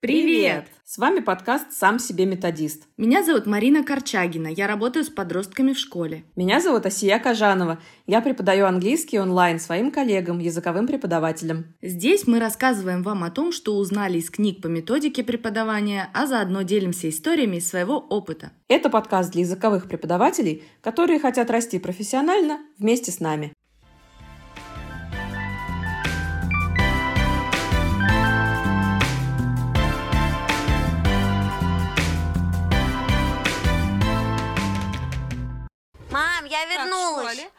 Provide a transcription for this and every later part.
Привет! С вами подкаст «Сам себе методист». Меня зовут Марина Корчагина, я работаю с подростками в школе. Меня зовут Асия Кажанова. Я преподаю английский онлайн своим коллегам, языковым преподавателям. Здесь мы рассказываем вам о том, что узнали из книг по методике преподавания, а заодно делимся историями из своего опыта. Это подкаст для языковых преподавателей, которые хотят расти профессионально вместе с нами. Я вернулась. Как в школе?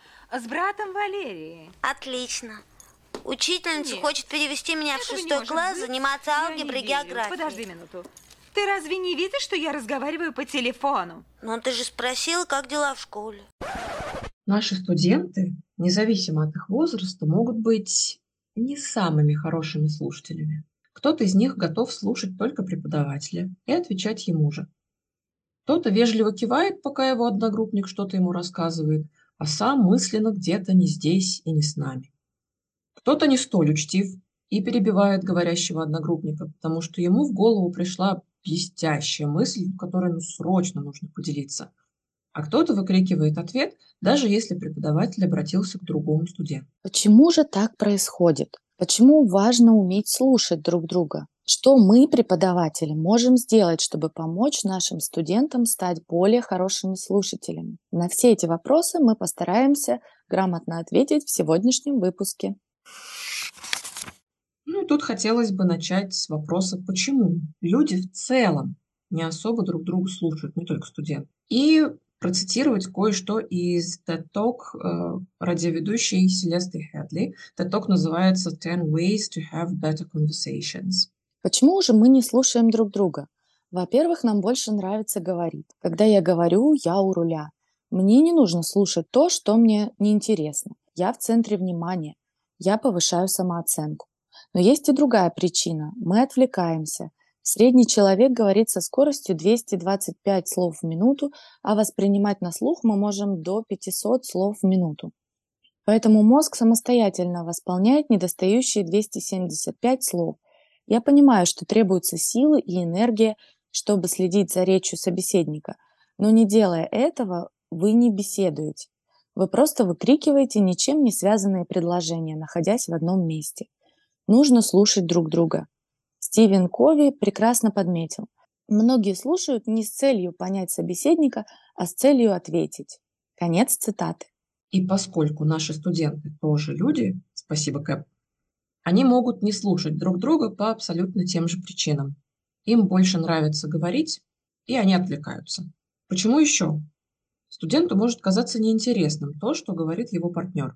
С братом Валерией. Отлично. Учительница Нет. хочет перевести меня в Этого не шестой класс быть. заниматься алгеброй и географией. Подожди минуту. Ты разве не видишь, что я разговариваю по телефону? Но ты же спросила, как дела в школе. Наши студенты, независимо от их возраста, могут быть не самыми хорошими слушателями. Кто-то из них готов слушать только преподавателя и отвечать ему же. Кто-то вежливо кивает, пока его одногруппник что-то ему рассказывает, а сам мысленно где-то не здесь и не с нами. Кто-то не столь учтив и перебивает говорящего одногруппника, потому что ему в голову пришла блестящая мысль, которой ну, срочно нужно поделиться. А кто-то выкрикивает ответ, даже если преподаватель обратился к другому студенту. Почему же так происходит? Почему важно уметь слушать друг друга? Что мы, преподаватели, можем сделать, чтобы помочь нашим студентам стать более хорошими слушателями? На все эти вопросы мы постараемся грамотно ответить в сегодняшнем выпуске. Ну и тут хотелось бы начать с вопроса, почему люди в целом не особо друг друга слушают, не только студенты. И процитировать кое-что из TED Talk э, радиоведущей Селесты Хедли. TED Talk называется «10 ways to have better conversations». Почему же мы не слушаем друг друга? Во-первых, нам больше нравится говорить. Когда я говорю, я у руля. Мне не нужно слушать то, что мне неинтересно. Я в центре внимания. Я повышаю самооценку. Но есть и другая причина. Мы отвлекаемся. Средний человек говорит со скоростью 225 слов в минуту, а воспринимать на слух мы можем до 500 слов в минуту. Поэтому мозг самостоятельно восполняет недостающие 275 слов. Я понимаю, что требуются силы и энергия, чтобы следить за речью собеседника, но не делая этого, вы не беседуете. Вы просто выкрикиваете ничем не связанные предложения, находясь в одном месте. Нужно слушать друг друга. Стивен Кови прекрасно подметил. Многие слушают не с целью понять собеседника, а с целью ответить. Конец цитаты. И поскольку наши студенты тоже люди, спасибо, Кэп, они могут не слушать друг друга по абсолютно тем же причинам. Им больше нравится говорить, и они отвлекаются. Почему еще? Студенту может казаться неинтересным то, что говорит его партнер.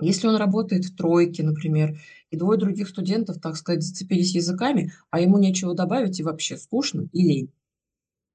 Если он работает в тройке, например, и двое других студентов, так сказать, зацепились языками, а ему нечего добавить и вообще скучно и лень.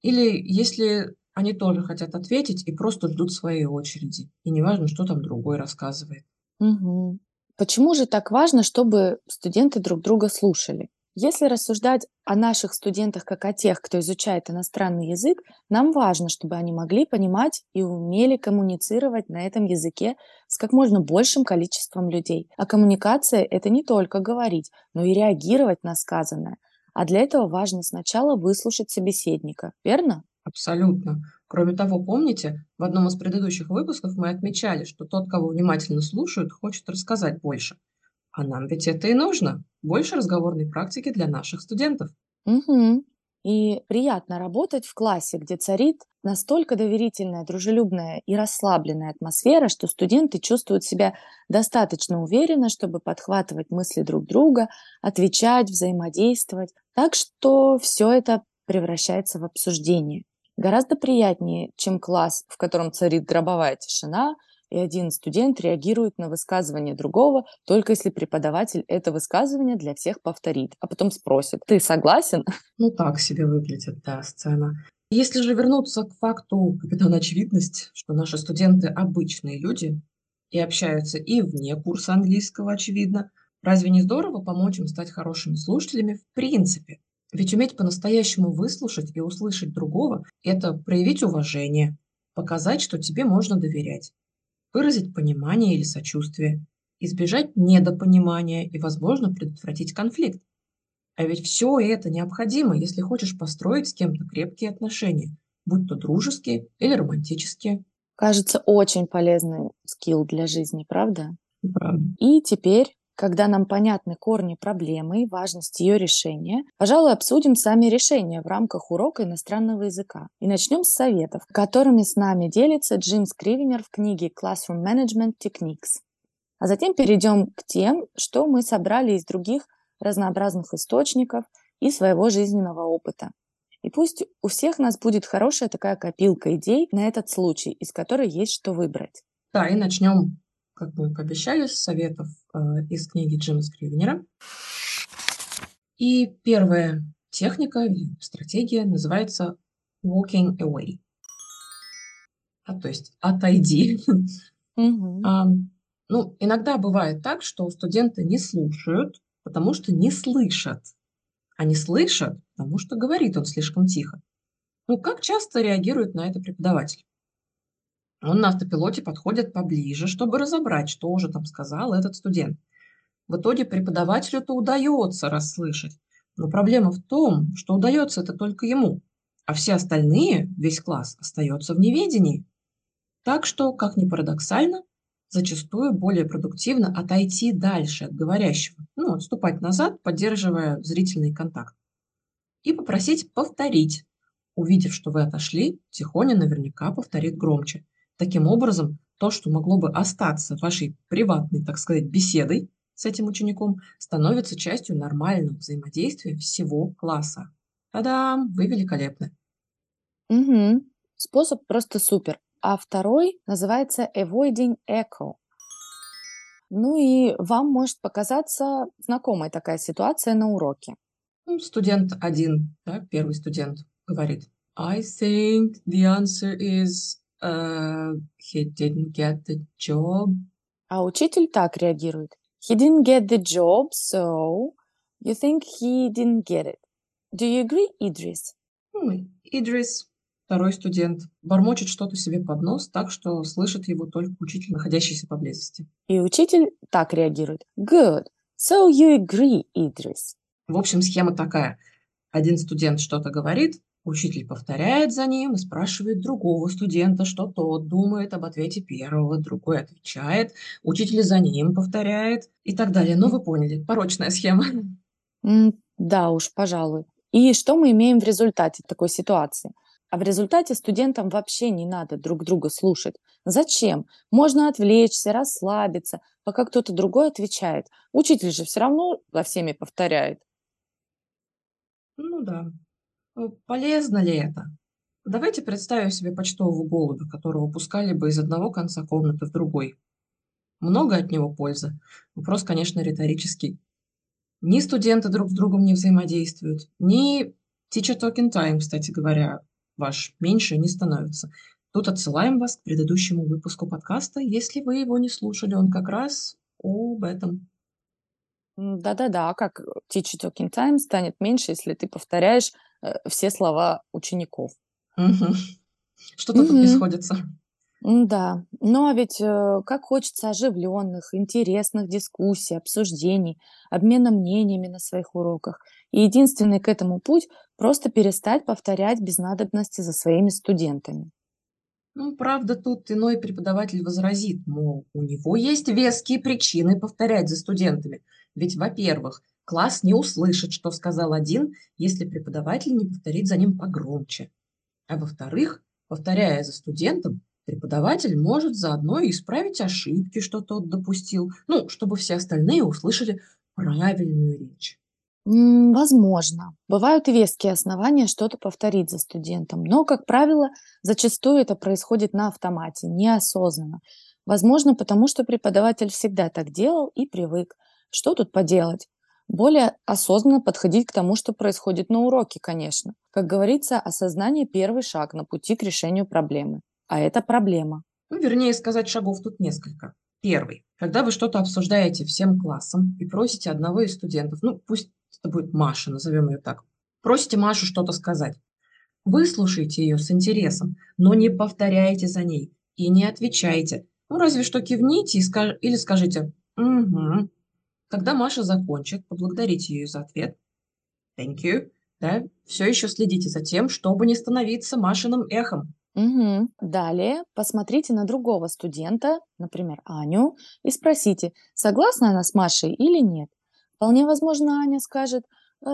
Или если они тоже хотят ответить и просто ждут своей очереди, и неважно, что там другой рассказывает. Мгм. Почему же так важно, чтобы студенты друг друга слушали? Если рассуждать о наших студентах как о тех, кто изучает иностранный язык, нам важно, чтобы они могли понимать и умели коммуницировать на этом языке с как можно большим количеством людей. А коммуникация – это не только говорить, но и реагировать на сказанное. А для этого важно сначала выслушать собеседника, верно? Абсолютно. Кроме того, помните, в одном из предыдущих выпусков мы отмечали, что тот, кого внимательно слушают, хочет рассказать больше. А нам ведь это и нужно. Больше разговорной практики для наших студентов. Мгм. И приятно работать в классе, где царит настолько доверительная, дружелюбная и расслабленная атмосфера, что студенты чувствуют себя достаточно уверенно, чтобы подхватывать мысли друг друга, отвечать, взаимодействовать. Так что все это превращается в обсуждение. Гораздо приятнее, чем класс, в котором царит гробовая тишина, и один студент реагирует на высказывание другого, только если преподаватель это высказывание для всех повторит, а потом спросит, ты согласен? Ну, так себе выглядит, да, сцена. Если же вернуться к факту, капитан очевидность, что наши студенты обычные люди и общаются и вне курса английского, очевидно, разве не здорово помочь им стать хорошими слушателями в принципе? Ведь уметь по-настоящему выслушать и услышать другого – это проявить уважение, показать, что тебе можно доверять, выразить понимание или сочувствие, избежать недопонимания и, возможно, предотвратить конфликт. А ведь все это необходимо, если хочешь построить с кем-то крепкие отношения, будь то дружеские или романтические. Кажется, очень полезный скилл для жизни, правда? Правда. И теперь, когда нам понятны корни проблемы и важность ее решения, пожалуй, обсудим сами решения в рамках урока иностранного языка. И начнем с советов, которыми с нами делится Джим Скривенер в книге Classroom Management Techniques. А затем перейдем к тем, что мы собрали из других разнообразных источников и своего жизненного опыта. И пусть у всех нас будет хорошая такая копилка идей на этот случай, из которой есть что выбрать. Да, и начнем, как мы пообещали, советов э, из книги Джима Скривенера. И первая техника или стратегия называется walking away. А, то есть отойди. Мгм. А, ну, иногда бывает так, что студенты не слушают, потому что не слышат. Они слышат, потому что говорит он слишком тихо. Ну, как часто реагирует на это преподаватель? Он на автопилоте подходит поближе, чтобы разобрать, что же там сказал этот студент. В итоге преподавателю-то удается расслышать. Но проблема в том, что удается это только ему, а все остальные, весь класс, остается в неведении. Так что, как ни парадоксально, зачастую более продуктивно отойти дальше от говорящего, ну, отступать назад, поддерживая зрительный контакт, и попросить повторить. Увидев, что вы отошли, Тихоня наверняка повторит громче. Таким образом, то, что могло бы остаться вашей приватной, так сказать, беседой с этим учеником, становится частью нормального взаимодействия всего класса. Та-дам! Вы великолепны. Мгм. Способ просто супер. А второй называется avoiding echo. Ну и вам может показаться знакомой такая ситуация на уроке. Ну, Студент один, да, первый студент говорит, I think the answer is uh, he didn't get the job. А учитель так реагирует. He didn't get the job, so you think he didn't get it. Do you agree, Idris? Ну, Идрис, второй студент, бормочет что-то себе под нос, так что слышит его только учитель, находящийся поблизости. И учитель так реагирует. Good. So you agree, Idris. В общем, схема такая. Один студент что-то говорит, учитель повторяет за ним и спрашивает другого студента, что тот думает об ответе первого, другой отвечает, учитель за ним повторяет и так далее. Ну, вы поняли, порочная схема. Да уж, пожалуй. И что мы имеем в результате такой ситуации? А в результате студентам вообще не надо друг друга слушать. Зачем? Можно отвлечься, расслабиться, пока кто-то другой отвечает. Учитель же все равно за всеми повторяет. Ну да. Ну, Полезно ли это? Давайте представим себе почтового голубя, которого пускали бы из одного конца комнаты в другой. Много от него пользы? Вопрос, конечно, риторический. Ни студенты друг с другом не взаимодействуют, ни teacher talking time, кстати говоря, ваш меньше не становится. Тут отсылаем вас к предыдущему выпуску подкаста, если вы его не слушали, он как раз об этом. Да-да-да, как teacher talking time станет меньше, если ты повторяешь э, все слова учеников. Что-то тут не сходится. Да, ну а ведь э, как хочется оживленных, интересных дискуссий, обсуждений, обмена мнениями на своих уроках. И единственный к этому путь– просто перестать повторять без надобности за своими студентами. Ну, правда, тут иной преподаватель возразит, мол, у него есть веские причины повторять за студентами. Ведь, во-первых, класс не услышит, что сказал один, если преподаватель не повторит за ним погромче. А во-вторых, повторяя за студентом, преподаватель может заодно и исправить ошибки, что тот допустил, ну, чтобы все остальные услышали правильную речь. Возможно. Бывают и веские основания что-то повторить за студентом, но, как правило, зачастую это происходит на автомате, неосознанно. Возможно, потому что преподаватель всегда так делал и привык. Что тут поделать? Более осознанно подходить к тому, что происходит на уроке, конечно. Как говорится, осознание– первый шаг на пути к решению проблемы. А это проблема. Ну, вернее сказать, шагов тут несколько. Первый. Когда вы что-то обсуждаете всем классом и просите одного из студентов, ну, пусть это будет Маша, назовем ее так, просите Машу что-то сказать. Выслушайте ее с интересом, но не повторяйте за ней и не отвечайте. Ну, разве что кивните и скаж... или скажите «Угу». Когда Маша закончит, поблагодарите ее за ответ thank you, да, все еще следите за тем, чтобы не становиться Машиным эхом. Мгм. Далее посмотрите на другого студента, например, Аню, и спросите, согласна она с Машей или нет. Вполне возможно, Аня скажет, «Э,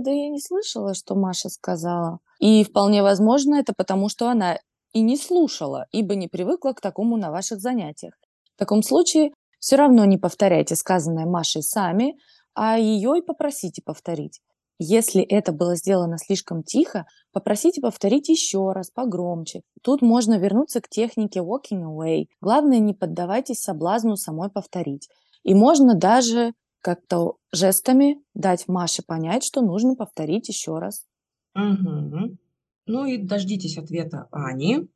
да я не слышала, что Маша сказала. И вполне возможно, это потому, что она и не слушала, ибо не привыкла к такому на ваших занятиях. В таком случае все равно не повторяйте сказанное Машей сами, а ее и попросите повторить. Если это было сделано слишком тихо, попросите повторить еще раз, погромче. Тут можно вернуться к технике walking away. Главное, не поддавайтесь соблазну самой повторить. И можно даже как-то жестами дать Маше понять, что нужно повторить еще раз. Мгм. Ну и дождитесь ответа Ани,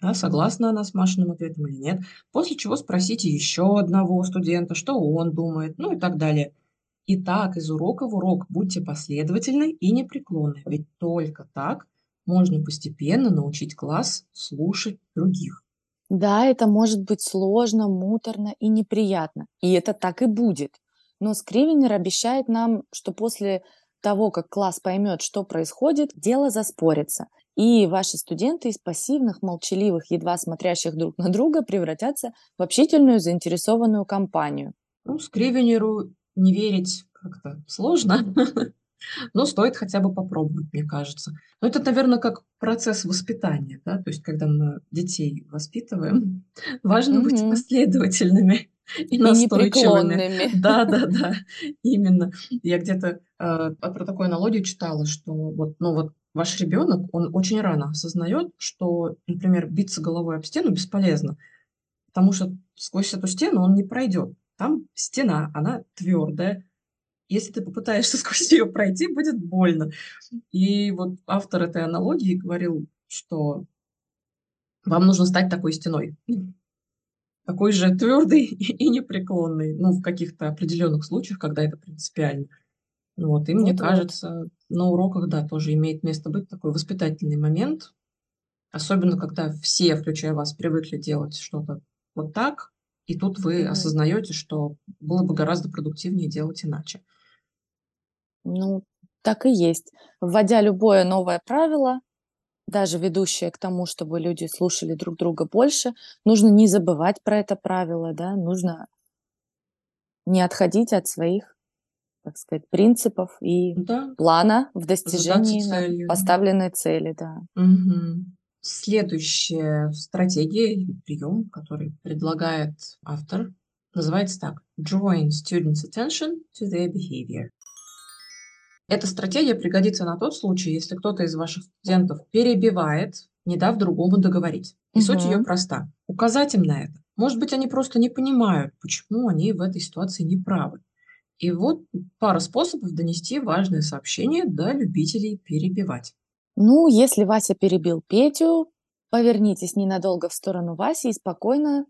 да, согласна она с Машиным ответом или нет. После чего спросите еще одного студента, что он думает, ну и так далее. И так из урока в урок будьте последовательны и непреклонны, ведь только так можно постепенно научить класс слушать других. Да, это может быть сложно, муторно и неприятно. И это так и будет. Но Скривенер обещает нам, что после того, как класс поймет, что происходит, дело заспорится. И ваши студенты из пассивных, молчаливых, едва смотрящих друг на друга превратятся в общительную, заинтересованную компанию. Ну, Скривенеру не верить как-то сложно, но стоит хотя бы попробовать, мне кажется. Но это, наверное, как процесс воспитания, да, то есть когда мы детей воспитываем, важно быть последовательными и непреклонными. Да, да, да, именно. Я где-то э, про такую аналогию читала, что вот, ну вот ваш ребенок, он очень рано осознает, что, например, биться головой об стену бесполезно, потому что сквозь эту стену он не пройдет. Там стена, она твердая. Если ты попытаешься сквозь нее пройти, будет больно. И вот автор этой аналогии говорил, что вам нужно стать такой стеной. Такой же твердый и непреклонный. Ну, в каких-то определенных случаях, когда это принципиально. Вот. И мне Вот-вот. кажется, на уроках, да, тоже имеет место быть такой воспитательный момент. Особенно, когда все, включая вас, привыкли делать что-то вот так, и тут вы Мгм. осознаете, что было бы гораздо продуктивнее делать иначе. Ну, так и есть. Вводя любое новое правило, даже ведущее к тому, чтобы люди слушали друг друга больше, нужно не забывать про это правило, да, нужно не отходить от своих, так сказать, принципов и Да, плана в достижении целью. поставленной цели, да. Мгм. Следующая стратегия или прием, который предлагает автор, называется так: Drawing students' attention to their behavior. Эта стратегия пригодится на тот случай, если кто-то из ваших студентов перебивает, не дав другому договорить. И суть ее проста. Указать им на это. Может быть, они просто не понимают, почему они в этой ситуации не правы. И вот пара способов донести важное сообщение до любителей перебивать. Ну, если Вася перебил Петю, повернитесь ненадолго в сторону Васи и спокойно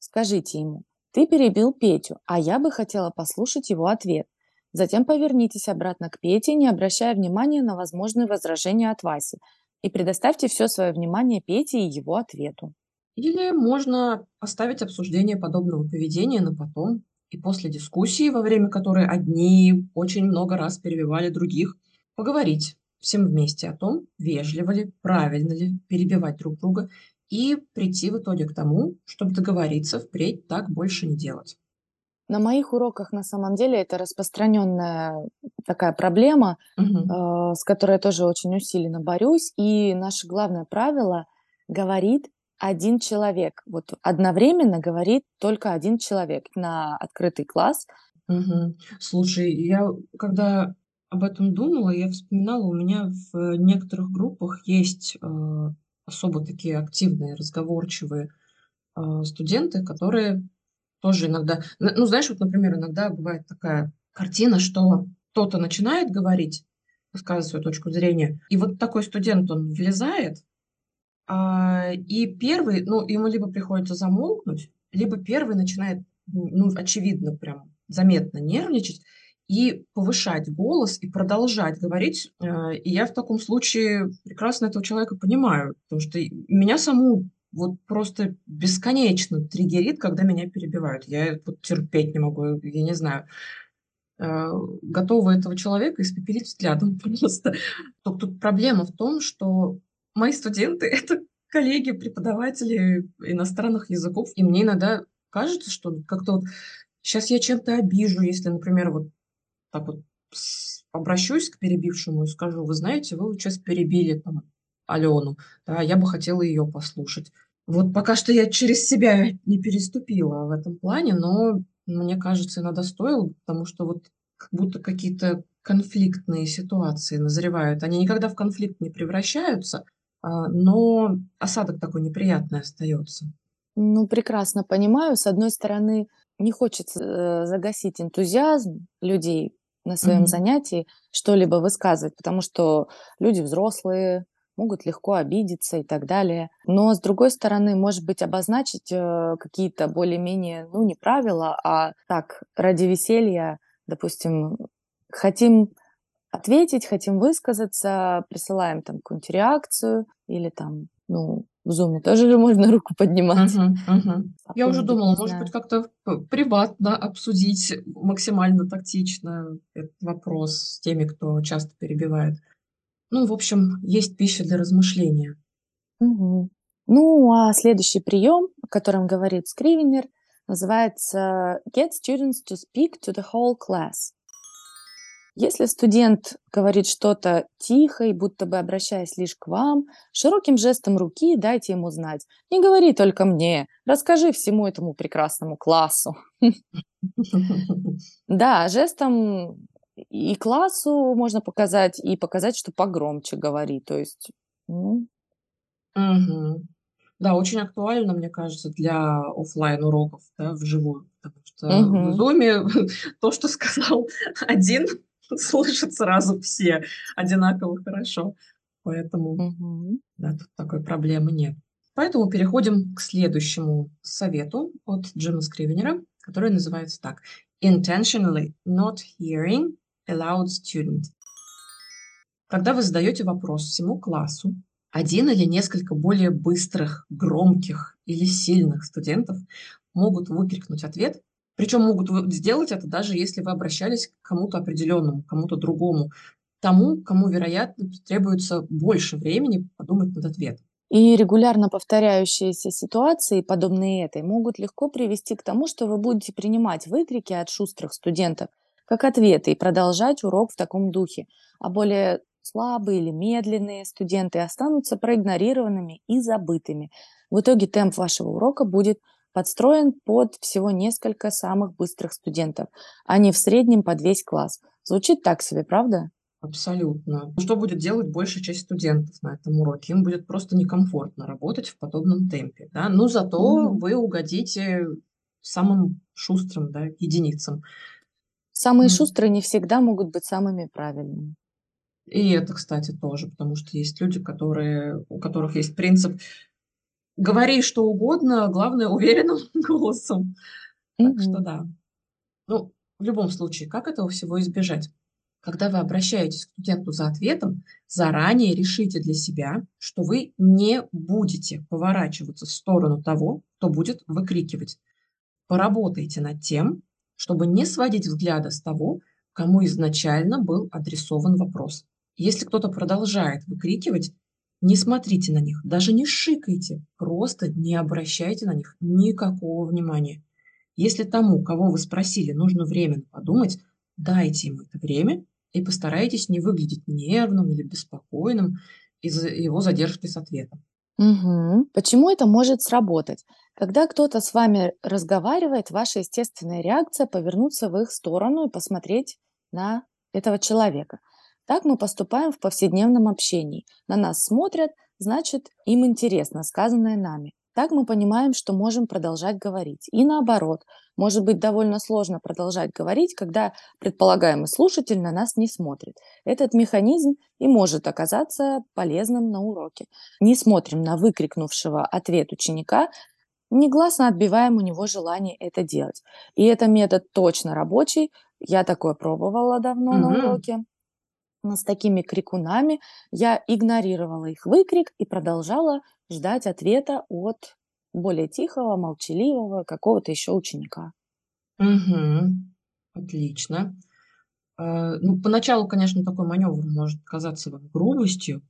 скажите ему, ты перебил Петю, а я бы хотела послушать его ответ. Затем повернитесь обратно к Пете, не обращая внимания на возможные возражения от Васи, и предоставьте все свое внимание Пете и его ответу. Или можно оставить обсуждение подобного поведения на потом и после дискуссии, во время которой одни очень много раз перебивали других, поговорить всем вместе о том, вежливо ли, правильно ли перебивать друг друга и прийти в итоге к тому, чтобы договориться впредь так больше не делать. На моих уроках на самом деле это распространенная такая проблема, Мгм. э, с которой я тоже очень усиленно борюсь. И наше главное правило говорит один человек. Вот одновременно говорит только один человек на открытый класс. Мгм. Слушай, я когда об этом думала, я вспоминала, у меня в некоторых группах есть э, особо такие активные, разговорчивые э, студенты, которые тоже иногда, ну знаешь, вот, например, иногда бывает такая картина, что кто-то начинает говорить, высказывать свою точку зрения, и вот такой студент, он влезает, а, и первый, ну, ему либо приходится замолкнуть, либо первый начинает, ну, очевидно, прям заметно нервничать и повышать голос и продолжать говорить. Э, И я в таком случае прекрасно этого человека понимаю, потому что меня саму вот просто бесконечно триггерит, когда меня перебивают. Я вот терпеть не могу, я не знаю. э, готова этого человека испепелить взглядом просто. Только тут проблема в том, что мои студенты — это коллеги, преподаватели иностранных языков, и мне иногда кажется, что как-то вот сейчас я чем-то обижу, если, например, вот так вот обращусь к перебившему и скажу, вы знаете, вы сейчас перебили там Алену, да, я бы хотела ее послушать. Вот пока что я через себя не переступила в этом плане, но мне кажется, иногда стоило, потому что вот как будто какие-то конфликтные ситуации назревают. Они никогда в конфликт не превращаются, а, но осадок такой неприятный остается. Ну, прекрасно понимаю. С одной стороны, не хочется э, загасить энтузиазм людей на своем Мгм. занятии, что-либо высказывать, потому что люди взрослые, могут легко обидеться и так далее. Но, с другой стороны, может быть, обозначить э, какие-то более-менее, ну, не правила, а так, ради веселья, допустим, хотим ответить, хотим высказаться, присылаем там какую-нибудь реакцию или там, ну, в зуме тоже же можно руку поднимать. Мгм, мгм. Я уже думала, может знаю. быть, как-то приватно обсудить максимально тактично этот вопрос с теми, кто часто перебивает. Ну, в общем, есть пища для размышления. Мгм. Ну, а следующий прием, о котором говорит Скривенер, называется Get students to speak to the whole class. Если студент говорит что-то тихо и будто бы обращаясь лишь к вам, широким жестом руки дайте ему знать. Не говори только мне, расскажи всему этому прекрасному классу. Да, жестом и классу можно показать, и показать, что погромче говори. То есть, ну, Мгм. Да, очень актуально, мне кажется, для оффлайн уроков, да, вживую, потому что в мгм, зуме то, что сказал один, слышат сразу все одинаково хорошо. Поэтому, мгм. да, тут такой проблемы нет. Поэтому переходим к следующему совету от Джима Скривенера, который называется так. Intentionally not hearing a loud student. Когда вы задаете вопрос всему классу, один или несколько более быстрых, громких или сильных студентов могут выкрикнуть ответ, причем могут сделать это даже если вы обращались к кому-то определенному, кому-то другому, тому, кому, вероятно, требуется больше времени подумать над ответом. И регулярно повторяющиеся ситуации, подобные этой, могут легко привести к тому, что вы будете принимать выкрики от шустрых студентов как ответы и продолжать урок в таком духе, а более слабые или медленные студенты останутся проигнорированными и забытыми. В итоге темп вашего урока будет подстроен под всего несколько самых быстрых студентов, а не в среднем под весь класс. Звучит так себе, правда? Абсолютно. Что будет делать большая часть студентов на этом уроке? Им будет просто некомфортно работать в подобном темпе. Да? Но зато Мгм. вы угодите самым шустрым да, единицам. Самые М. шустрые не всегда могут быть самыми правильными. И это, кстати, тоже, потому что есть люди, которые, у которых есть принцип «говори что угодно, главное уверенным голосом». Так что да. Ну, в любом случае, как этого всего избежать? Когда вы обращаетесь к студенту за ответом, заранее решите для себя, что вы не будете поворачиваться в сторону того, кто будет выкрикивать. Поработайте над тем, чтобы не сводить взгляда с того, кому изначально был адресован вопрос. Если кто-то продолжает выкрикивать, не смотрите на них, даже не шикайте, просто не обращайте на них никакого внимания. Если тому, кого вы спросили, нужно время подумать, дайте ему это время и постарайтесь не выглядеть нервным или беспокойным из-за его задержки с ответом. Мгм. Почему это может сработать? Когда кто-то с вами разговаривает, ваша естественная реакция повернуться в их сторону и посмотреть на этого человека. Так мы поступаем в повседневном общении. На нас смотрят, значит, им интересно сказанное нами. Так мы понимаем, что можем продолжать говорить. И наоборот, может быть довольно сложно продолжать говорить, когда предполагаемый слушатель на нас не смотрит. Этот механизм и может оказаться полезным на уроке. Не смотрим на выкрикнувшего ответ ученика, негласно отбиваем у него желание это делать. И это метод точно рабочий. Я такое пробовала давно на Мгм. уроке. Но с такими крикунами я игнорировала их выкрик и продолжала ждать ответа от более тихого, молчаливого какого-то еще ученика. Мгм. Отлично. А, ну, поначалу, конечно, такой маневр может казаться грубостью,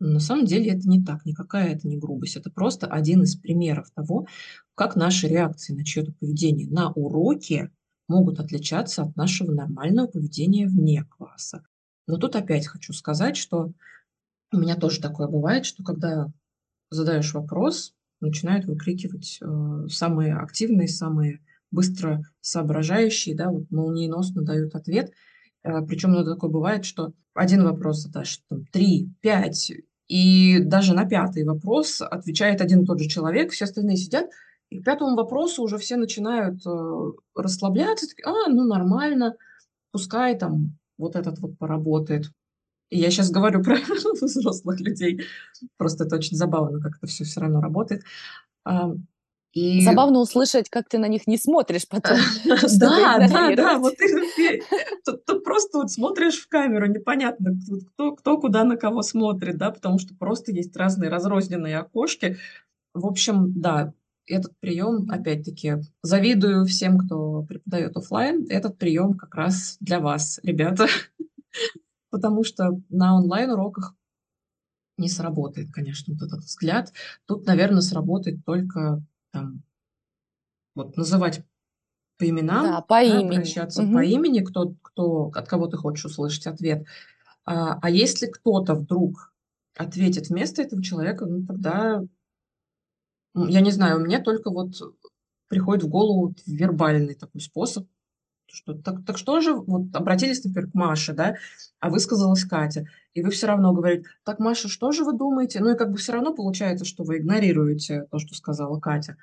но на самом деле это не так, никакая это не грубость. Это просто один из примеров того, как наши реакции на чье-то поведение на уроке могут отличаться от нашего нормального поведения вне класса. Но тут опять хочу сказать, что у меня тоже такое бывает, что когда задаешь вопрос, начинают выкрикивать э, самые активные, самые быстро соображающие, да, вот молниеносно дают ответ. Э, причем это такое бывает, что один вопрос задашь, там, три, пять, и даже на пятый вопрос отвечает один и тот же человек, все остальные сидят, и к пятому вопросу уже все начинают э, расслабляться, такие, а, ну нормально, пускай там вот этот вот поработает. И я сейчас говорю про взрослых людей, просто это очень забавно, как это все все равно работает. И... Забавно услышать, как ты на них не смотришь потом. Да, да, да, вот ты тут просто вот смотришь в камеру, непонятно, кто, кто куда на кого смотрит, да, потому что просто есть разные разрозненные окошки. В общем, да, этот прием, опять-таки, завидую всем, кто преподает офлайн. Этот прием как раз для вас, ребята, потому что на онлайн-уроках не сработает, конечно, вот этот взгляд. Тут, наверное, сработает только там, вот называть по именам, да, по да, имени. обращаться угу. по имени, кто, кто, от кого ты хочешь услышать ответ. А, а если кто-то вдруг ответит вместо этого человека, ну тогда, я не знаю, у меня только вот приходит в голову вербальный такой способ, что так, так что же, вот обратились, например, к Маше, да, а высказалась Катя, и вы все равно говорите, так, Маша, что же вы думаете? Ну и как бы все равно получается, что вы игнорируете то, что сказала Катя.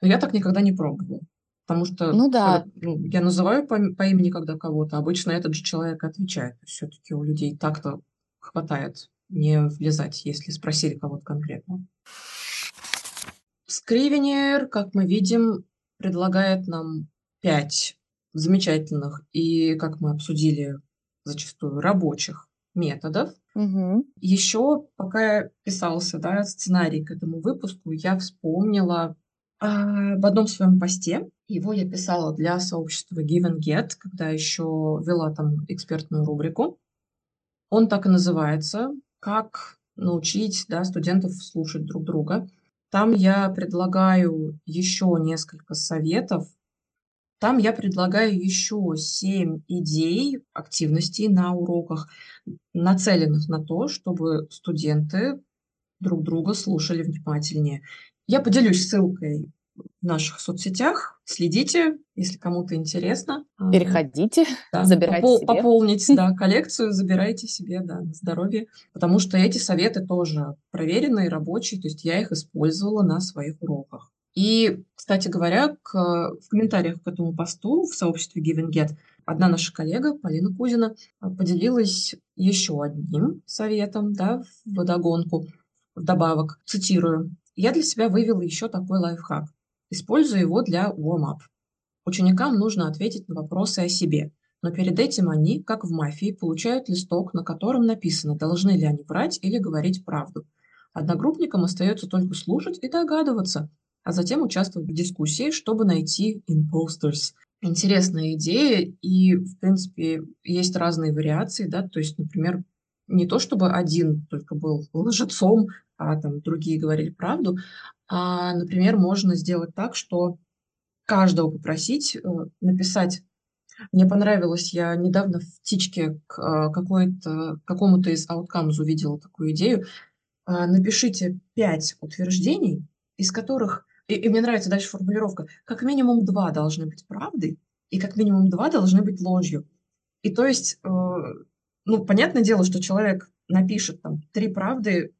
Но я так никогда не пробовала. Потому что ну, да. ну, я называю по, по имени когда кого-то, обычно этот же человек отвечает. Все-таки у людей так-то хватает не влезать, если спросили кого-то конкретно. Скривенер, как мы видим, предлагает нам пять замечательных и, как мы обсудили, зачастую рабочих методов. Угу. Еще, пока писался да, сценарий к этому выпуску, я вспомнила а, в одном своем посте. Его я писала для сообщества Give and Get, когда еще вела там экспертную рубрику. Он так и называется «Как научить да, студентов слушать друг друга». Там я предлагаю еще несколько советов там я предлагаю еще семь идей, активностей на уроках, нацеленных на то, чтобы студенты друг друга слушали внимательнее. Я поделюсь ссылкой в наших соцсетях. Следите, если кому-то интересно. Переходите, да, забирайте попол- себе. Пополнить да, коллекцию, забирайте себе да, на здоровье. Потому что эти советы тоже проверенные, рабочие. То есть я их использовала на своих уроках. И, кстати говоря, к, в комментариях к этому посту в сообществе Give and Get одна наша коллега, Полина Кузина, поделилась еще одним советом да, в догонку, вдобавок, цитирую. «Я для себя вывела еще такой лайфхак. Использую его для warm-up. Ученикам нужно ответить на вопросы о себе, но перед этим они, как в мафии, получают листок, на котором написано, должны ли они врать или говорить правду. Одногруппникам остается только слушать и догадываться, а затем участвовать в дискуссии, чтобы найти imposters. Интересная идея, и, в принципе, есть разные вариации, да, то есть, например, не то чтобы один только был лжецом, а там другие говорили правду, а, например, можно сделать так, что каждого попросить э, написать мне понравилось, я недавно в птичке к э, какой-то, какому-то из outcomes увидела такую идею. Э, напишите пять утверждений, из которых и, и мне нравится дальше формулировка. Как минимум два должны быть правдой, и как минимум два должны быть ложью. И то есть, э, ну, понятное дело, что человек напишет там три правды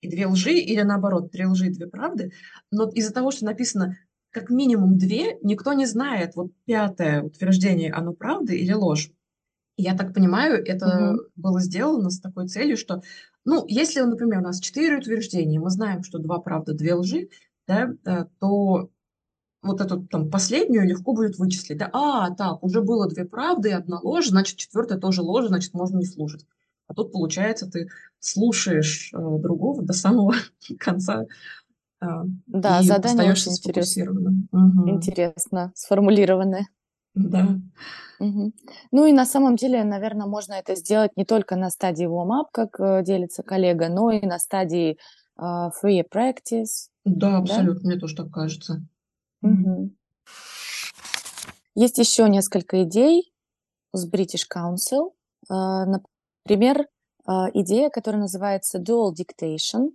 и две лжи, или наоборот, три лжи и две правды, но из-за того, что написано как минимум две, никто не знает, вот пятое утверждение, оно правда или ложь. Я так понимаю, это угу. было сделано с такой целью, что, ну, если, например, у нас четыре утверждения, мы знаем, что два правда, две лжи, да, э, то вот эту там последнюю легко будет вычислить. Да? А, так, уже было две правды и одна ложь, значит, четвертая тоже ложь, значит, можно не слушать. А тут, получается, ты слушаешь э, другого до самого конца. Э, да, задание очень интересно. Угу. интересно сформулированное. Да. Мгм. Ну и на самом деле, наверное, можно это сделать не только на стадии warm-up, как э, делится коллега, но и на стадии free practice, Да, да? абсолютно, мне тоже так кажется. Мгм. Есть еще несколько идей с British Council. А, Например, а, идея, которая называется dual dictation.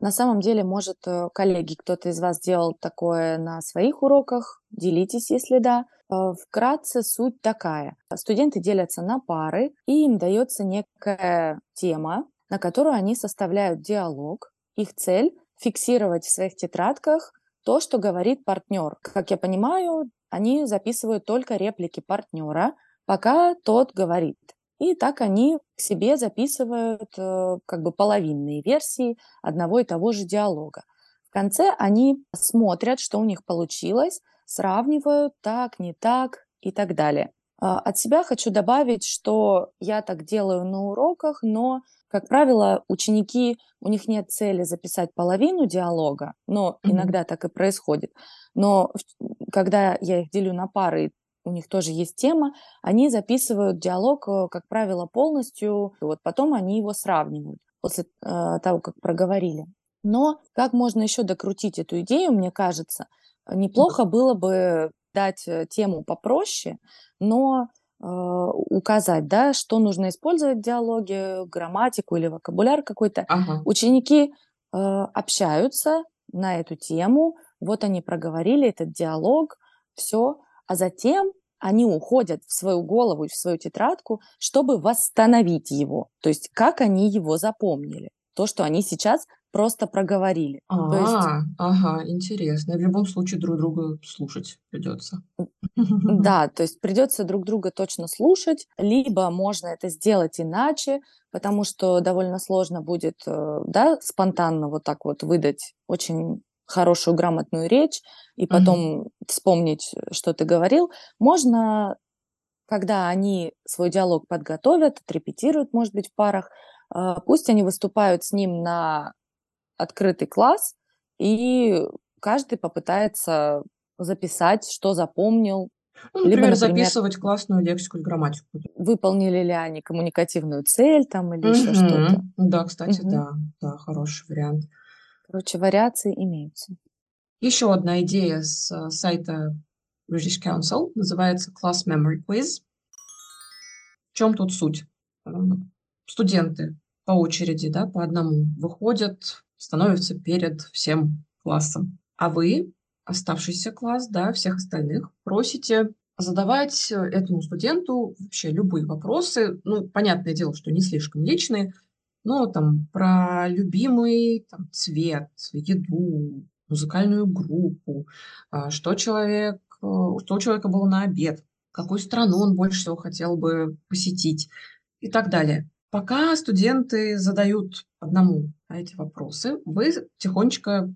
На самом деле, может, э, коллеги, кто-то из вас делал такое на своих уроках, делитесь, если да. Вкратце суть такая. Студенты делятся на пары, и им дается некая тема, на которую они составляют диалог. Их цель – фиксировать в своих тетрадках то, что говорит партнер. Как я понимаю, они записывают только реплики партнера, пока тот говорит. И так они к себе записывают э, как бы половинные версии одного и того же диалога. В конце они смотрят, что у них получилось, сравнивают так, не так и так далее. А, От себя хочу добавить, что я так делаю на уроках, но, как правило, ученики, у них нет цели записать половину диалога, но Мгм. иногда так и происходит. Но когда я их делю на пары, у них тоже есть тема, они записывают диалог, э, как правило, полностью, и вот потом они его сравнивают после э, того, как проговорили. Но как можно еще докрутить эту идею, мне кажется, неплохо было бы дать э, тему попроще, но указать, да, что нужно использовать в диалоге, грамматику или вокабуляр какой-то. Ага. Ученики э, общаются на эту тему, вот они проговорили этот диалог, все, а затем они уходят в свою голову и в свою тетрадку, чтобы восстановить его. То есть как они его запомнили. То, что они сейчас просто проговорили. То есть, А, ага, интересно. В любом случае друг друга слушать придется. да, то есть придется друг друга точно слушать, либо можно это сделать иначе, потому что довольно сложно будет, э, да, спонтанно вот так вот выдать очень хорошую грамотную речь и потом вспомнить, что ты говорил. Можно, когда они свой диалог подготовят, отрепетируют, может быть, в парах, э, пусть они выступают с ним на открытый класс, и каждый попытается записать, что запомнил, Ну, либо, например, например, записывать классную лексику и грамматику. выполнили ли они коммуникативную цель там или еще что-то. Да, кстати, Мгм. да, да, хороший вариант. Короче, вариации имеются. Еще одна идея с э, сайта British Council называется Class Memory Quiz. В чем тут суть? Студенты по очереди, да, по одному выходят, становятся перед всем классом. А вы, оставшийся класс, да, всех остальных, просите задавать э, этому студенту вообще любые вопросы. Ну, понятное дело, что не слишком личные, но там про любимый там, цвет, еду, музыкальную группу, а, что человек, э, что у человека было на обед, какую страну он больше всего хотел бы посетить и так далее. Пока студенты задают одному эти вопросы, вы тихонечко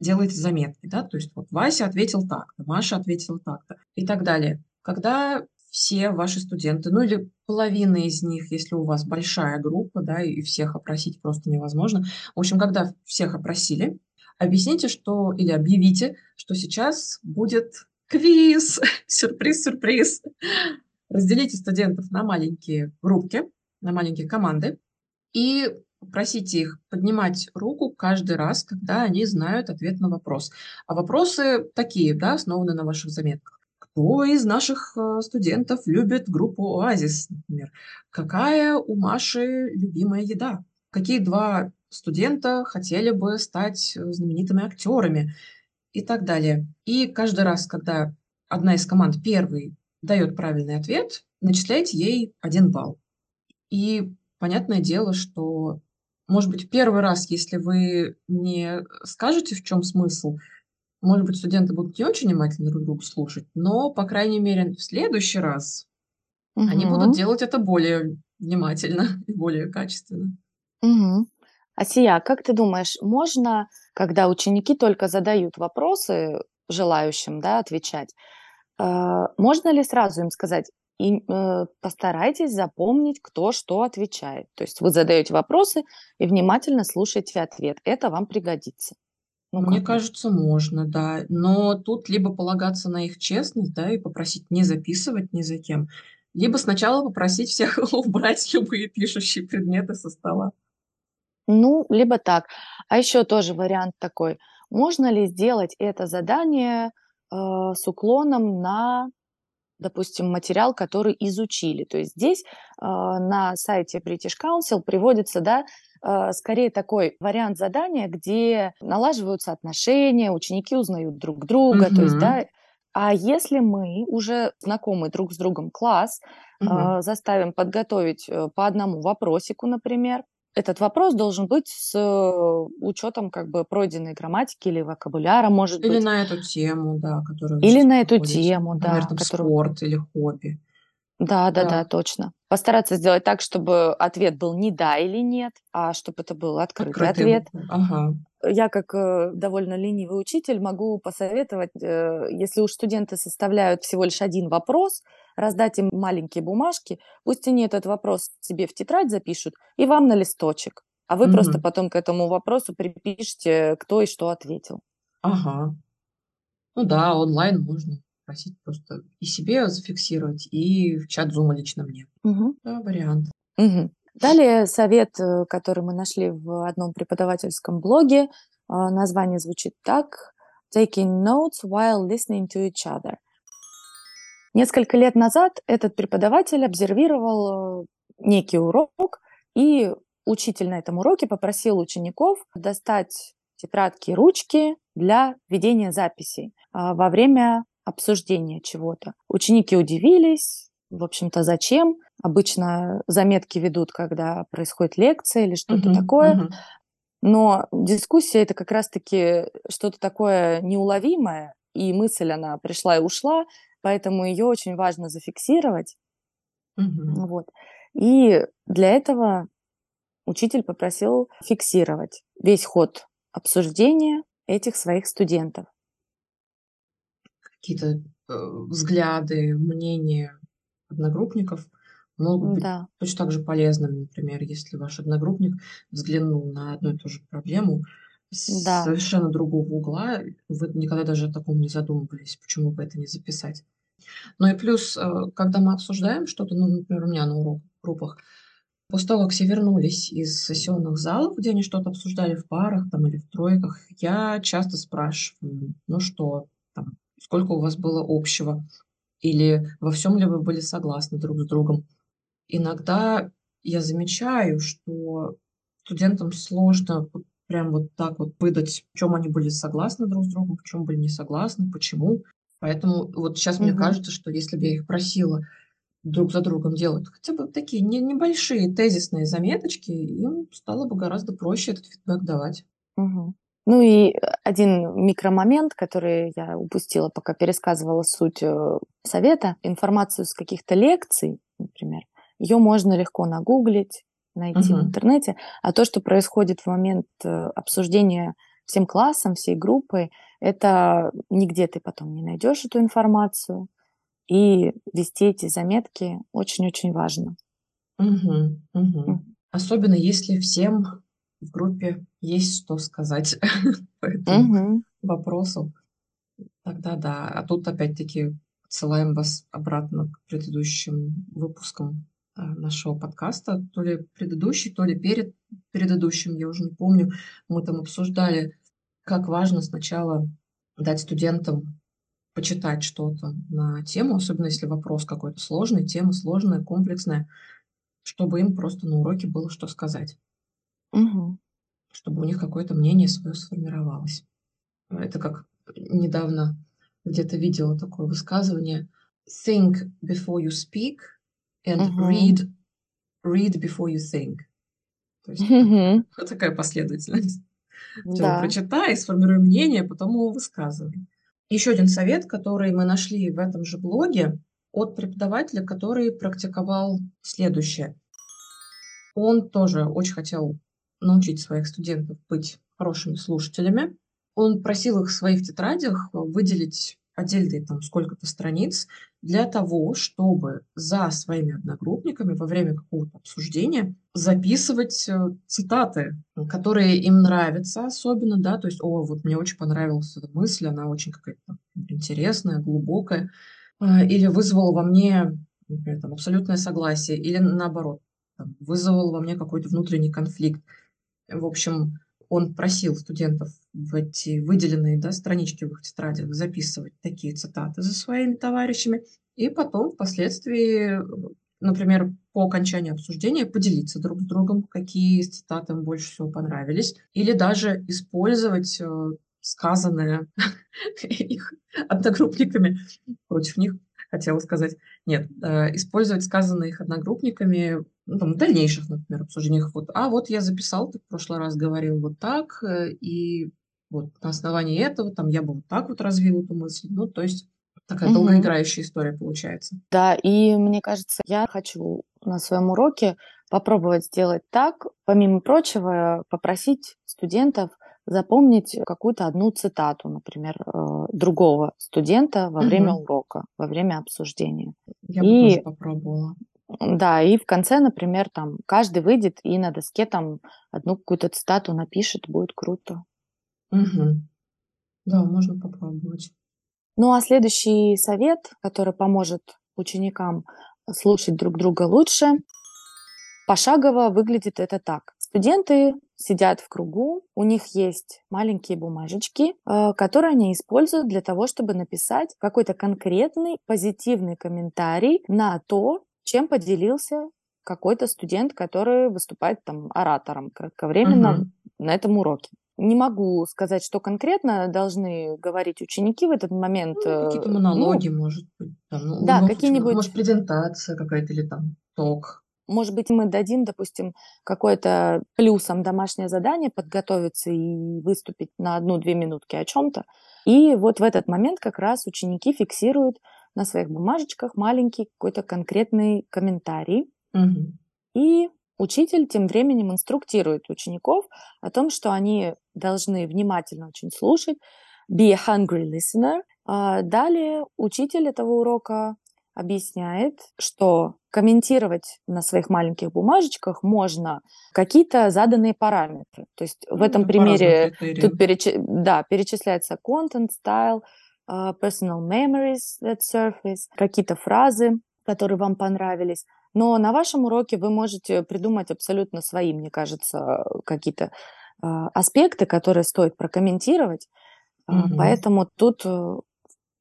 делаете заметки, да, то есть вот Вася ответил так-то, Маша ответила так-то и так далее. Когда все ваши студенты, ну или половина из них, если у вас большая группа, да, и всех опросить просто невозможно. В общем, когда всех опросили, объясните, что, или объявите, что сейчас будет квиз, сюрприз-сюрприз. Разделите студентов на маленькие группки, на маленькие команды и попросите их поднимать руку каждый раз, когда они знают ответ на вопрос. А вопросы такие, да, основаны на ваших заметках. Кто из наших э, студентов любит группу «Оазис», например? Какая у Маши любимая еда? Какие два студента хотели бы стать э, знаменитыми актерами? И так далее. И каждый раз, когда одна из команд первый дает правильный ответ, начисляйте ей один балл. И понятное дело, что, может быть, первый раз, если вы не скажете, в чем смысл, может быть, студенты будут не очень внимательно друг друга слушать, но, по крайней мере, в следующий раз они будут делать это более внимательно и более качественно. Мгм. Асия, как ты думаешь, можно, когда ученики только задают вопросы желающим, да, отвечать, э, можно ли сразу им сказать, и, э, постарайтесь запомнить, кто что отвечает. То есть вы задаете вопросы и внимательно слушаете ответ. Это вам пригодится. Ну, Мне кажется, можно, да. Но тут либо полагаться на их честность, да, и попросить не записывать ни за кем, либо сначала попросить всех убрать любые пишущие предметы со стола. Ну, либо так. А еще тоже вариант такой. Можно ли сделать это задание э, с уклоном на, допустим, материал, который изучили? То есть здесь э, на сайте British Council приводится, да, э, скорее такой вариант задания, где налаживаются отношения, ученики узнают друг друга, то есть, да. А если мы уже знакомы друг с другом класс, Мгм. э, заставим подготовить э, по одному вопросику, например, этот вопрос должен быть с э, учетом как бы пройденной грамматики или вокабуляра, может Или быть, на эту тему, да, которую или на эту проходите. тему, Например, да, там которую... спорт или хобби. Да, да, да, Да, точно. Постараться сделать так, чтобы ответ был не да или нет, а чтобы это был открытый открытые ответ. Ага. Я, как э, довольно ленивый учитель, могу посоветовать, э, если уж студенты составляют всего лишь один вопрос, раздать им маленькие бумажки, пусть они этот вопрос себе в тетрадь запишут и вам на листочек, а вы просто Мгм. потом к этому вопросу припишите, кто и что ответил. Ага. Ну да, онлайн можно просить просто и себе зафиксировать, и в чат зума лично мне. Мгм. Да, вариант. Мгм. Далее совет, э, который мы нашли в одном преподавательском блоге. А, Название звучит так. Taking notes while listening to each other. Несколько лет назад этот преподаватель обсервировал э, некий урок, и учитель на этом уроке попросил учеников достать тетрадки и ручки для ведения записей а, во время обсуждения чего-то. Ученики удивились, в общем-то, зачем? Обычно заметки ведут, когда происходит лекция или что-то Мгм, такое. мгм. Но дискуссия это как раз-таки что-то такое неуловимое, и мысль она пришла и ушла, поэтому ее очень важно зафиксировать. Мгм. Вот. И для этого учитель попросил фиксировать весь ход обсуждения этих своих студентов. Какие-то э, взгляды, мнения одногруппников могут быть Да, точно так же полезными. Например, если ваш одногруппник взглянул на одну и ту же проблему да. совершенно другого угла, вы никогда даже о таком не задумывались, почему бы это не записать. Ну и плюс, э, когда мы обсуждаем что-то, ну, например, у меня на урок, группах, после того, как все вернулись из сессионных залов, где они что-то обсуждали в парах там, или в тройках, я часто спрашиваю, ну что, там, сколько у вас было общего, или во всем ли вы были согласны друг с другом. Иногда я замечаю, что студентам сложно прям вот так вот выдать, в чем они были согласны друг с другом, в чем были не согласны, почему. Поэтому вот сейчас мне Мгм. кажется, что если бы я их просила друг за другом делать хотя бы такие не- небольшие тезисные заметочки, им стало бы гораздо проще этот фидбэк давать. Мгм. Ну и один микромомент, который я упустила, пока пересказывала суть э, совета, информацию с каких-то лекций, например, ее можно легко нагуглить, найти в Мгм. интернете, а то, что происходит в момент э, обсуждения всем классом, всей группой, это нигде ты потом не найдешь эту информацию, и вести эти заметки очень-очень важно. Мгм. Мгм. Особенно если всем в группе есть что сказать по этому Мгм. вопросу. Тогда да. А тут опять-таки отсылаем вас обратно к предыдущим выпускам нашего подкаста. То ли предыдущий, то ли перед предыдущим, я уже не помню. Мы там обсуждали, как важно сначала дать студентам почитать что-то на тему, особенно если вопрос какой-то сложный, тема сложная, комплексная, чтобы им просто на уроке было что сказать, Мгм. чтобы у них какое-то мнение свое сформировалось. Это как недавно где-то видела такое высказывание think before you speak and Мгм. read read before you think. То есть Мгм. вот такая последовательность. Да. прочитай, сформируй мнение, потом его высказывай. Еще один совет, который мы нашли в этом же блоге от преподавателя, который практиковал следующее. Он тоже очень хотел научить своих студентов быть хорошими слушателями. Он просил их в своих тетрадях выделить отдельные там сколько-то страниц для того, чтобы за своими одногруппниками во время какого-то обсуждения записывать э, цитаты, которые им нравятся особенно, да, то есть, о, вот мне очень понравилась эта мысль, она очень какая-то интересная, глубокая, э, или вызвала во мне например, там, абсолютное согласие, или наоборот, там, вызвал во мне какой-то внутренний конфликт. В общем, он просил студентов в эти выделенные да, странички в их тетрадях записывать такие цитаты за своими товарищами, и потом впоследствии, например, по окончании обсуждения поделиться друг с другом, какие цитаты им больше всего понравились, или даже использовать э, сказанное их одногруппниками против них хотела сказать. Нет, э, использовать сказанное их одногруппниками ну, там, в дальнейших, например, обсуждениях. Вот, а вот я записал, ты в прошлый раз говорил вот так, э, и вот на основании этого там я бы вот так вот развил эту мысль. Ну, то есть такая угу. долгоиграющая история получается. Да, и мне кажется, я хочу на своем уроке попробовать сделать так, помимо прочего, попросить студентов запомнить какую-то одну цитату, например, э, другого студента во время угу. урока, во время обсуждения. Я и, бы тоже попробовала. Да, и в конце, например, там каждый выйдет и на доске там одну какую-то цитату напишет, будет круто. Угу. Да, можно попробовать. Ну а следующий совет, который поможет ученикам слушать друг друга лучше, пошагово выглядит это так. Студенты сидят в кругу, у них есть маленькие бумажечки, э, которые они используют для того, чтобы написать какой-то конкретный позитивный комментарий на то, чем поделился какой-то студент, который выступает там оратором кратковременно угу. на этом уроке. Не могу сказать, что конкретно должны говорить ученики в этот момент. Ну, какие-то монологи, ну, может быть. Там, ну, да, какие-нибудь... Может, презентация какая-то или там ток. Может быть, мы дадим, допустим, какое-то плюсом домашнее задание подготовиться и выступить на одну-две минутки о чем-то. И вот в этот момент как раз ученики фиксируют на своих бумажечках маленький какой-то конкретный комментарий. Угу. И учитель тем временем инструктирует учеников о том, что они должны внимательно очень слушать, be a hungry listener. А далее учитель этого урока объясняет, что комментировать на своих маленьких бумажечках можно какие-то заданные параметры. То есть ну, в этом примере тут переч... да, перечисляется content, style, personal memories that surface, какие-то фразы, которые вам понравились. Но на вашем уроке вы можете придумать абсолютно свои, мне кажется, какие-то uh, аспекты, которые стоит прокомментировать. Mm-hmm. Поэтому тут э,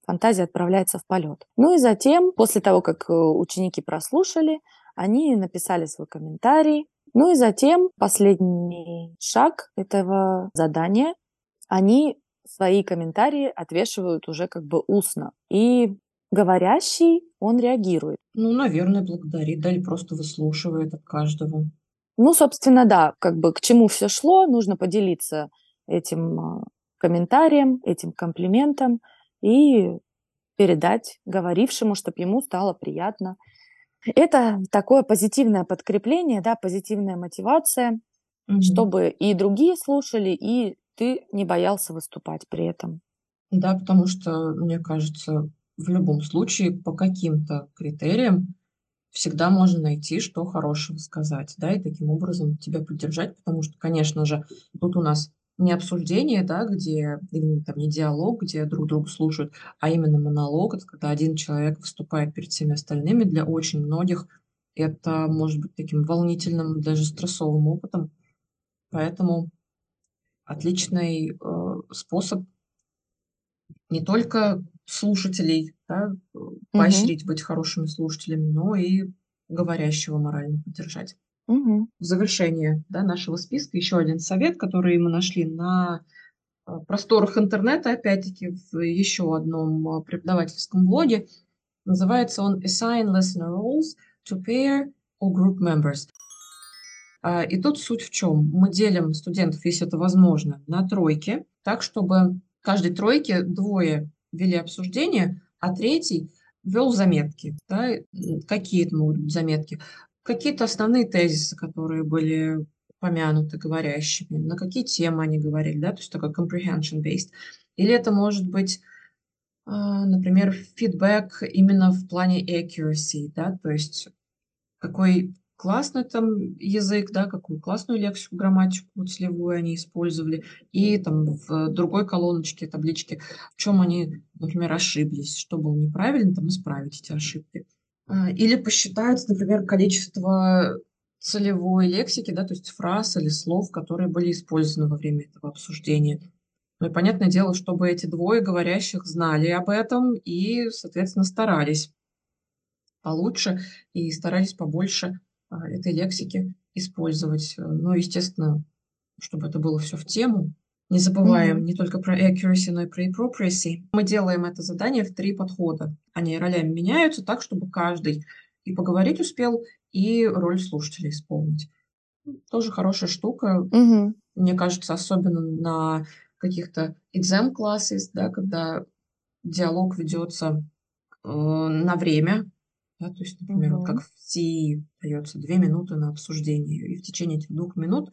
фантазия отправляется в полет. Ну и затем, после того, как э, ученики прослушали, они написали свой комментарий. Ну и затем последний шаг этого задания, они свои комментарии отвешивают уже как бы устно. И говорящий, он реагирует. Ну, наверное, благодарит, да, или просто выслушивает от каждого. Ну, собственно, да, как бы к чему все шло, нужно поделиться этим э, комментарием, этим комплиментом и передать говорившему, чтобы ему стало приятно. Это такое позитивное подкрепление, да, позитивная мотивация, угу. чтобы и другие слушали, и ты не боялся выступать при этом. Да, потому что, мне кажется, в любом случае по каким-то критериям всегда можно найти, что хорошего сказать, да, и таким образом тебя поддержать, потому что, конечно же, тут у нас не обсуждение, да, где, там не диалог, где друг друга слушают, а именно монолог, это когда один человек выступает перед всеми остальными. Для очень многих это может быть таким волнительным, даже стрессовым опытом. Поэтому отличный э, способ не только слушателей да, поощрить быть хорошими слушателями, но и говорящего морально поддержать. Угу. В завершение да, нашего списка еще один совет, который мы нашли на э, просторах интернета, опять-таки в еще одном э, преподавательском блоге. Называется он Assign Listener Roles to Pair or Group Members. А, и тут суть в чем? Мы делим студентов, если это возможно, на тройки, так, чтобы каждой тройке двое вели обсуждение, а третий вел заметки. Да? Какие это могут быть заметки? какие-то основные тезисы, которые были помянуты говорящими, на какие темы они говорили, да, то есть такой comprehension-based. Или это может быть а, например, фидбэк именно в плане accuracy, да, то есть какой классный там язык, да, какую классную лексику, грамматику целевую они использовали, и там в другой колоночке, табличке, в чем они, например, ошиблись, что было неправильно, там исправить эти ошибки. А, или посчитать, например, количество целевой лексики, да, то есть фраз или слов, которые были использованы во время этого обсуждения. Ну и понятное дело, чтобы эти двое говорящих знали об этом и, соответственно, старались получше и старались побольше этой лексики использовать. Ну, естественно, чтобы это было все в тему. Не забываем mm-hmm. не только про accuracy, но и про appropriacy. Мы делаем это задание в три подхода. Они ролями меняются так, чтобы каждый и поговорить успел, и роль слушателя исполнить. Тоже хорошая штука. Mm-hmm. Мне кажется, особенно на каких-то exam classes, да, когда диалог ведется э, на время, да, то есть, например, mm-hmm. вот как в C дается две минуты на обсуждение, и в течение этих двух минут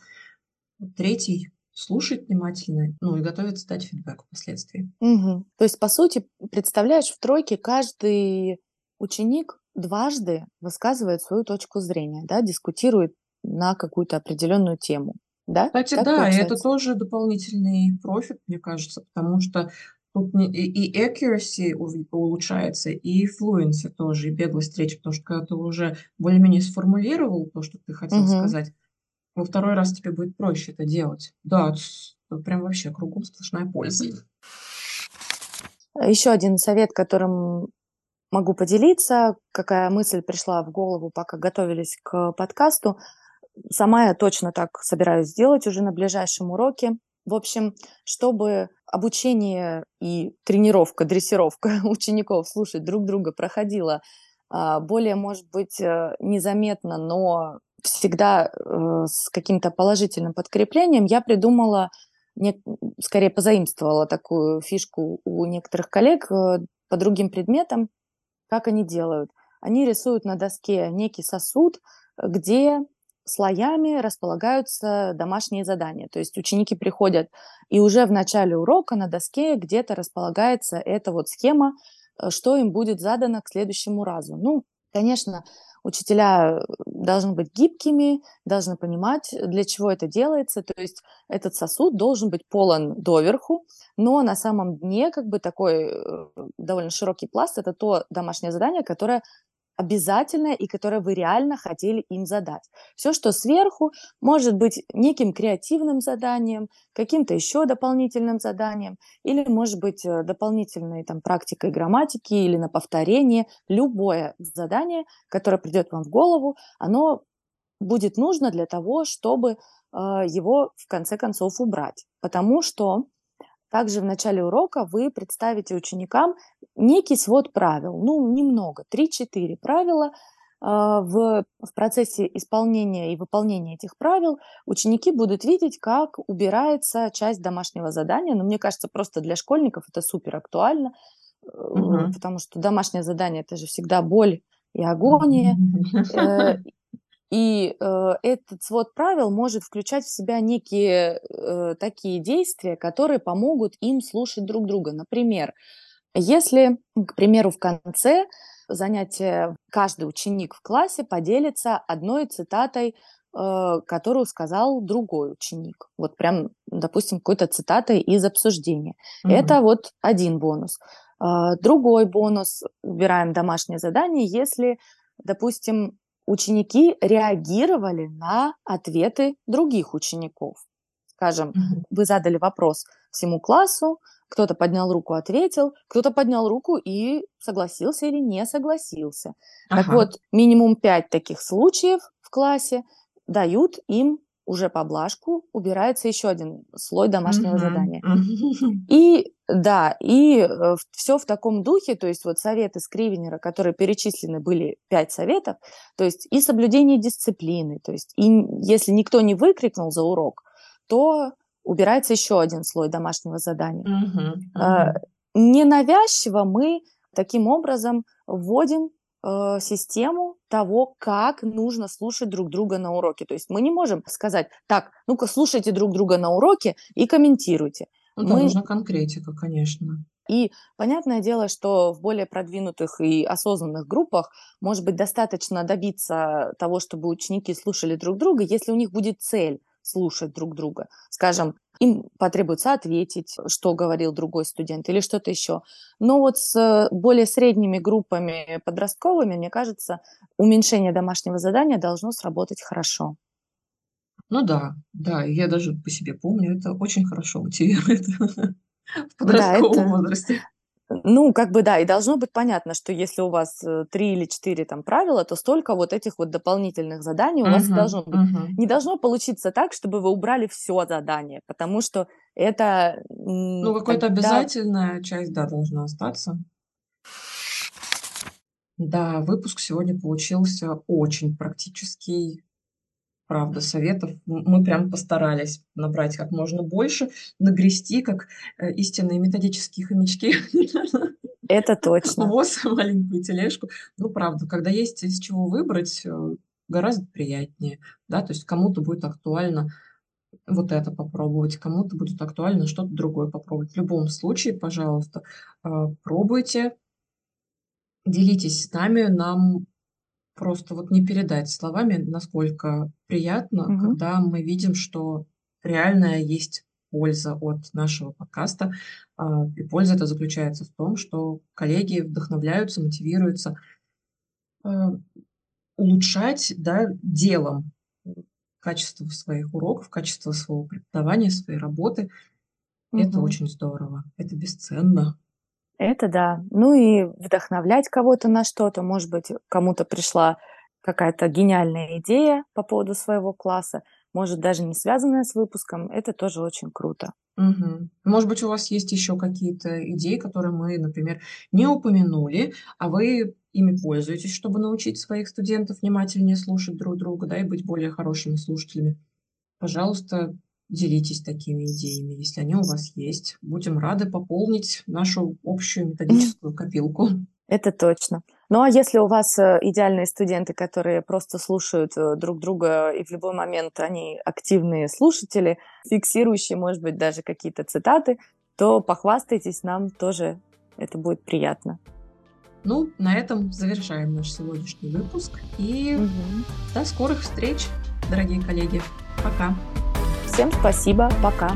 третий слушает внимательно, ну и готовится дать фидбэк впоследствии. Угу. То есть, по сути, представляешь, в тройке каждый ученик дважды высказывает свою точку зрения, да, дискутирует на какую-то определенную тему. Да? Кстати, так да, получается? и это тоже дополнительный профит, мне кажется, потому что тут и accuracy улучшается, и fluency тоже, и беглость речи, потому что когда ты уже более-менее сформулировал то, что ты хотел угу. сказать, во второй раз тебе будет проще это делать. Да, прям вообще кругом сплошная польза. Еще один совет, которым могу поделиться, какая мысль пришла в голову, пока готовились к подкасту. Сама я точно так собираюсь сделать уже на ближайшем уроке. В общем, чтобы обучение и тренировка, дрессировка учеников слушать друг друга проходила более, может быть, э, незаметно, но всегда э, с каким-то положительным подкреплением, я придумала, скорее позаимствовала такую фишку у некоторых коллег э, по другим предметам, как они делают. Они рисуют на доске некий сосуд, где слоями располагаются домашние задания. То есть ученики приходят, и уже в начале урока на доске где-то располагается эта вот схема, э, что им будет задано к следующему разу. Ну, конечно, учителя э, должны быть гибкими, должны понимать, для чего это делается. То есть этот сосуд должен быть полон доверху, но на самом дне как бы такой э, довольно широкий пласт – это то домашнее задание, которое обязательное и которое вы реально хотели им задать. Все, что сверху, может быть неким креативным заданием, каким-то еще дополнительным заданием, или может быть э, дополнительной там, практикой грамматики или на повторение. Любое задание, которое придет вам в голову, оно будет нужно для того, чтобы э, его в конце концов убрать. Потому что также в начале урока вы представите ученикам некий свод правил, ну, немного, 3-4 правила. А, в, в процессе исполнения и выполнения этих правил ученики будут видеть, как убирается часть домашнего задания. Но мне кажется, просто для школьников это супер актуально, угу. потому что домашнее задание это же всегда боль и агония. И э, этот свод правил может включать в себя некие э, такие действия, которые помогут им слушать друг друга. Например, если, к примеру, в конце занятия каждый ученик в классе поделится одной цитатой, э, которую сказал другой ученик. Вот прям, допустим, какой-то цитатой из обсуждения. Mm-hmm. Это вот один бонус. Э, другой бонус, убираем домашнее задание, если, допустим, ученики реагировали на ответы других учеников. Скажем, mm-hmm. вы задали вопрос всему классу, кто-то поднял руку, ответил, кто-то поднял руку и согласился или не согласился. Ага. Так вот, минимум пять таких случаев в классе дают им уже поблажку, убирается еще один слой домашнего mm-hmm. задания. И да, и э, все в таком духе, то есть вот советы Скривенера, которые перечислены были пять советов, то есть и соблюдение дисциплины, то есть и если никто не выкрикнул за урок, то убирается еще один слой домашнего задания. Mm-hmm. Mm-hmm. Ненавязчиво мы таким образом вводим э, систему того, как нужно слушать друг друга на уроке. То есть мы не можем сказать, так, ну-ка слушайте друг друга на уроке и комментируйте. Ну да, мы... нужна конкретика, конечно. И понятное дело, что в более продвинутых и осознанных группах может быть достаточно добиться того, чтобы ученики слушали друг друга, если у них будет цель слушать друг друга. Скажем, им потребуется ответить, что говорил другой студент или что-то еще. Но вот с более средними группами подростковыми, мне кажется, уменьшение домашнего задания должно сработать хорошо. Ну да, да, я даже по себе помню, это очень хорошо мотивирует в подростковом это возрасте. Ну, как бы да, и должно быть понятно, что если у вас э, три или четыре там правила, то столько вот этих вот дополнительных заданий у вас и Мгм, должно быть. мгм. Не должно получиться так, чтобы вы убрали все задание, потому что это Ну, какая-то тогда обязательная часть, да, должна остаться. Да, выпуск сегодня получился очень практический. Правда, советов мы прям постарались набрать как можно больше, нагрести, как, э, истинные методические хомячки это точно. воз, маленькую тележку. Ну, правда, когда есть из чего выбрать, э, гораздо приятнее, да. То есть кому-то будет актуально вот это попробовать, кому-то будет актуально что-то другое попробовать. В любом случае, пожалуйста, э, пробуйте, делитесь с нами. Нам просто вот не передать словами, насколько приятно, Мгм. когда мы видим, что реальная есть польза от нашего подкаста. А, и польза эта заключается в том, что коллеги вдохновляются, мотивируются, а, улучшать, да, делом, качество своих уроков, качество своего преподавания, своей работы. Это Мгм. очень здорово, это бесценно. Это да. Ну и вдохновлять кого-то на что-то. Может быть, кому-то пришла какая-то гениальная идея по поводу своего класса, может, даже не связанная с выпуском. Это тоже очень круто. Мгм. Может быть, у вас есть еще какие-то идеи, которые мы, например, не упомянули, а вы ими пользуетесь, чтобы научить своих студентов внимательнее слушать друг друга, да, и быть более хорошими слушателями. Пожалуйста, делитесь такими идеями, если они у вас есть. Будем рады пополнить нашу общую методическую копилку. Это точно. Ну а если у вас э, идеальные студенты, которые просто слушают э, друг друга, и в любой момент они активные слушатели, фиксирующие, может быть, даже какие-то цитаты, то похвастайтесь нам тоже, это будет приятно. Ну, на этом завершаем наш сегодняшний выпуск. И Мгм. до скорых встреч, дорогие коллеги. Пока. Всем спасибо, пока.